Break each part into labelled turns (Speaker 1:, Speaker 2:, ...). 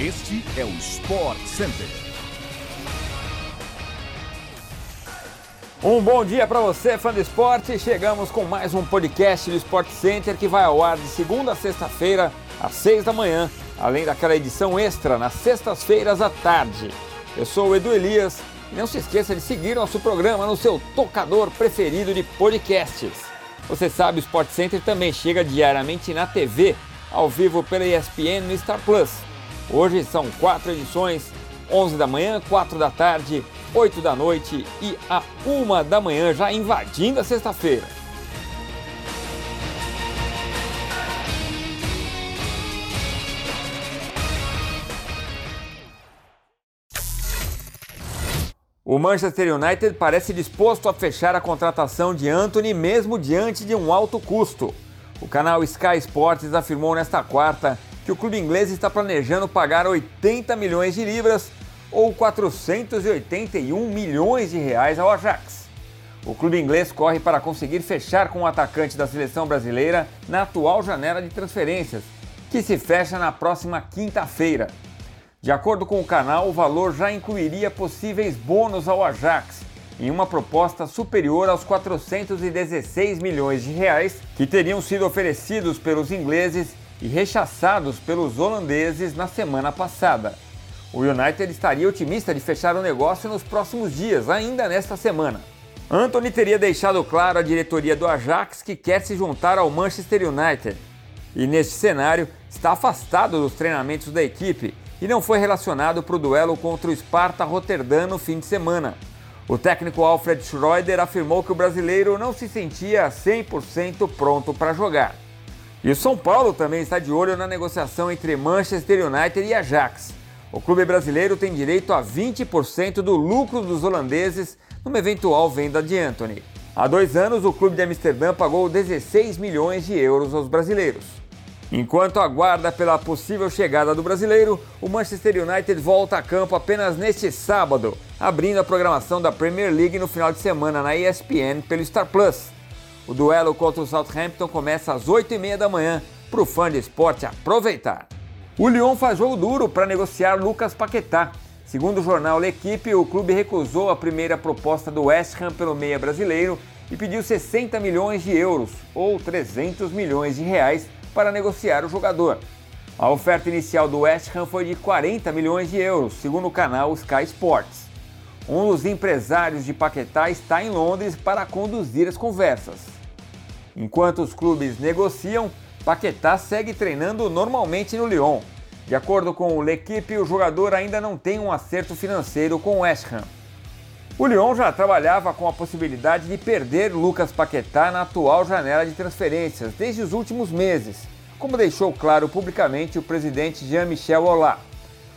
Speaker 1: Este é o Sport Center.
Speaker 2: Um bom dia para você, fã do esporte. Chegamos com mais um podcast do Sport Center que vai ao ar de segunda a sexta-feira, às seis da manhã, além daquela edição extra nas sextas-feiras à tarde. Eu sou o Edu Elias e não se esqueça de seguir nosso programa no seu tocador preferido de podcasts. Você sabe, o Sport Center também chega diariamente na TV, ao vivo pela ESPN no Star Plus. Hoje são quatro edições: 11 da manhã, 4 da tarde, 8 da noite e a 1 da manhã, já invadindo a sexta-feira. O Manchester United parece disposto a fechar a contratação de Anthony mesmo diante de um alto custo. O canal Sky Sports afirmou nesta quarta que o clube inglês está planejando pagar 80 milhões de libras ou 481 milhões de reais ao Ajax. O clube inglês corre para conseguir fechar com o atacante da seleção brasileira na atual janela de transferências, que se fecha na próxima quinta-feira. De acordo com o canal, o valor já incluiria possíveis bônus ao Ajax, em uma proposta superior aos 416 milhões de reais que teriam sido oferecidos pelos ingleses e rechaçados pelos holandeses na semana passada. O United estaria otimista de fechar o negócio nos próximos dias, ainda nesta semana. Anthony teria deixado claro à diretoria do Ajax que quer se juntar ao Manchester United. E neste cenário, está afastado dos treinamentos da equipe e não foi relacionado para o duelo contra o Sparta Rotterdam no fim de semana. O técnico Alfred Schroeder afirmou que o brasileiro não se sentia 100% pronto para jogar. E o São Paulo também está de olho na negociação entre Manchester United e Ajax. O clube brasileiro tem direito a 20% do lucro dos holandeses numa eventual venda de Anthony. Há dois anos, o clube de Amsterdã pagou 16 milhões de euros aos brasileiros. Enquanto aguarda pela possível chegada do brasileiro, o Manchester United volta a campo apenas neste sábado, abrindo a programação da Premier League no final de semana na ESPN pelo Star Plus. O duelo contra o Southampton começa às 8h30 da manhã para o fã de esporte aproveitar. O Lyon faz jogo duro para negociar Lucas Paquetá. Segundo o jornal L'Equipe, o clube recusou a primeira proposta do West Ham pelo meia brasileiro e pediu 60 milhões de euros, ou 300 milhões de reais, para negociar o jogador. A oferta inicial do West Ham foi de 40 milhões de euros, segundo o canal Sky Sports. Um dos empresários de Paquetá está em Londres para conduzir as conversas. Enquanto os clubes negociam, Paquetá segue treinando normalmente no Lyon. De acordo com o L'Equipe, o jogador ainda não tem um acerto financeiro com o West Ham. O Lyon já trabalhava com a possibilidade de perder Lucas Paquetá na atual janela de transferências desde os últimos meses, como deixou claro publicamente o presidente Jean-Michel Aulas.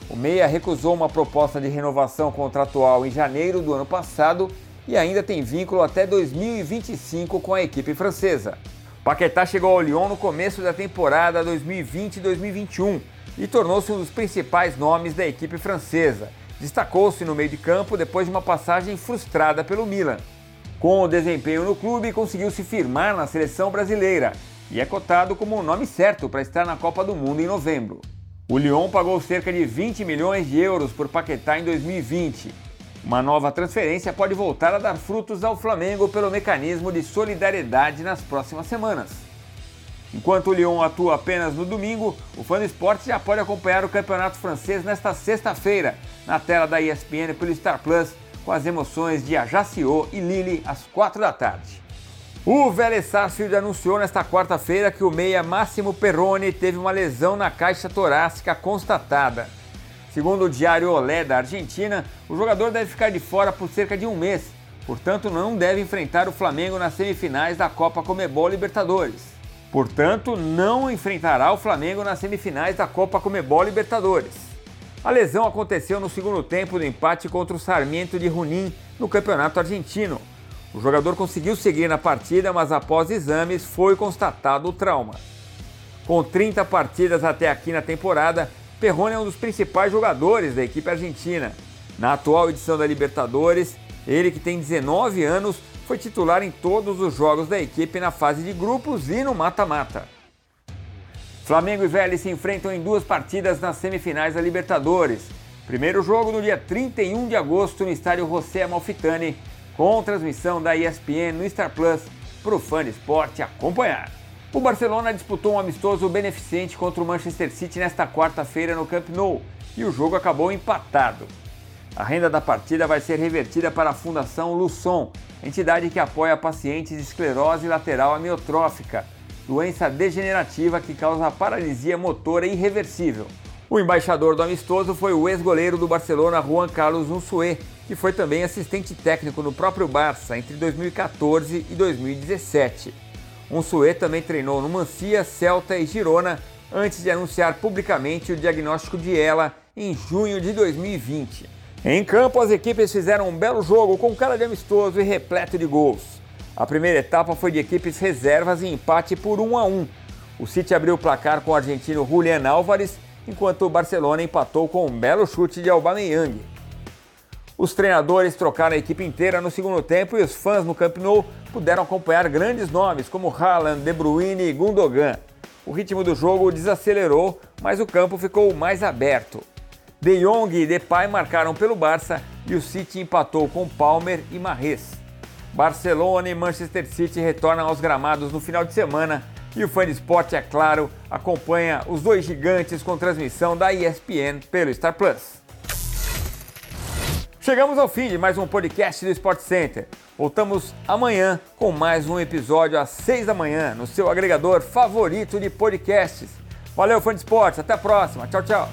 Speaker 2: O Meia recusou uma proposta de renovação contratual em janeiro do ano passado e ainda tem vínculo até 2025 com a equipe francesa. Paquetá chegou ao Lyon no começo da temporada 2020-2021 e tornou-se um dos principais nomes da equipe francesa. Destacou-se no meio de campo depois de uma passagem frustrada pelo Milan. Com o desempenho no clube, conseguiu se firmar na seleção brasileira e é cotado como o nome certo para estar na Copa do Mundo em novembro. O Lyon pagou cerca de 20 milhões de euros por Paquetá em 2020. Uma nova transferência pode voltar a dar frutos ao Flamengo pelo mecanismo de solidariedade nas próximas semanas. Enquanto o Lyon atua apenas no domingo, o Fã do Esporte já pode acompanhar o campeonato francês nesta sexta-feira, na tela da ESPN pelo Star Plus, com as emoções de Ajaccio e Lille às 4 da tarde. O Vélez Sarsfield anunciou nesta quarta-feira que o meia Máximo Perrone teve uma lesão na caixa torácica constatada. Segundo o diário Olé da Argentina, o jogador deve ficar de fora por cerca de um mês, portanto não deve enfrentar o Flamengo nas semifinais da Copa Comebol Libertadores. Portanto, não enfrentará o Flamengo nas semifinais da Copa Comebol Libertadores. A lesão aconteceu no segundo tempo do empate contra o Sarmiento de Junín no Campeonato Argentino. O jogador conseguiu seguir na partida, mas após exames foi constatado o trauma. Com 30 partidas até aqui na temporada, Perrone é um dos principais jogadores da equipe argentina. Na atual edição da Libertadores, ele que tem 19 anos foi titular em todos os jogos da equipe na fase de grupos e no mata-mata. Flamengo e Vélez se enfrentam em duas partidas nas semifinais da Libertadores. Primeiro jogo no dia 31 de agosto no estádio José Amalfitani, com transmissão da ESPN no Star Plus para o fã de esporte acompanhar. O Barcelona disputou um amistoso beneficente contra o Manchester City nesta quarta-feira no Camp Nou e o jogo acabou empatado. A renda da partida vai ser revertida para a Fundação Luçon, entidade que apoia pacientes de esclerose lateral amiotrófica, doença degenerativa que causa paralisia motora irreversível. O embaixador do amistoso foi o ex-goleiro do Barcelona, Juan Carlos Unsué, que foi também assistente técnico no próprio Barça entre 2014 e 2017. Unsué também treinou no Mancia, Celta e Girona antes de anunciar publicamente o diagnóstico de ela em junho de 2020. Em campo, as equipes fizeram um belo jogo com cara de amistoso e repleto de gols. A primeira etapa foi de equipes reservas e empate por 1 a 1. O City abriu o placar com o argentino Julian Álvares, enquanto o Barcelona empatou com um belo chute de Aubameyang. Os treinadores trocaram a equipe inteira no segundo tempo e os fãs no Camp Nou puderam acompanhar grandes nomes como Haaland, De Bruyne e Gundogan. O ritmo do jogo desacelerou, mas o campo ficou mais aberto. De Jong e Depay marcaram pelo Barça e o City empatou com Palmer e Marres. Barcelona e Manchester City retornam aos gramados no final de semana e o fã esporte, é claro, acompanha os dois gigantes com transmissão da ESPN pelo Star Plus. Chegamos ao fim de mais um podcast do Sport Center. Voltamos amanhã com mais um episódio às 6 da manhã no seu agregador favorito de podcasts. Valeu, fã de esportes. Até a próxima. Tchau, tchau.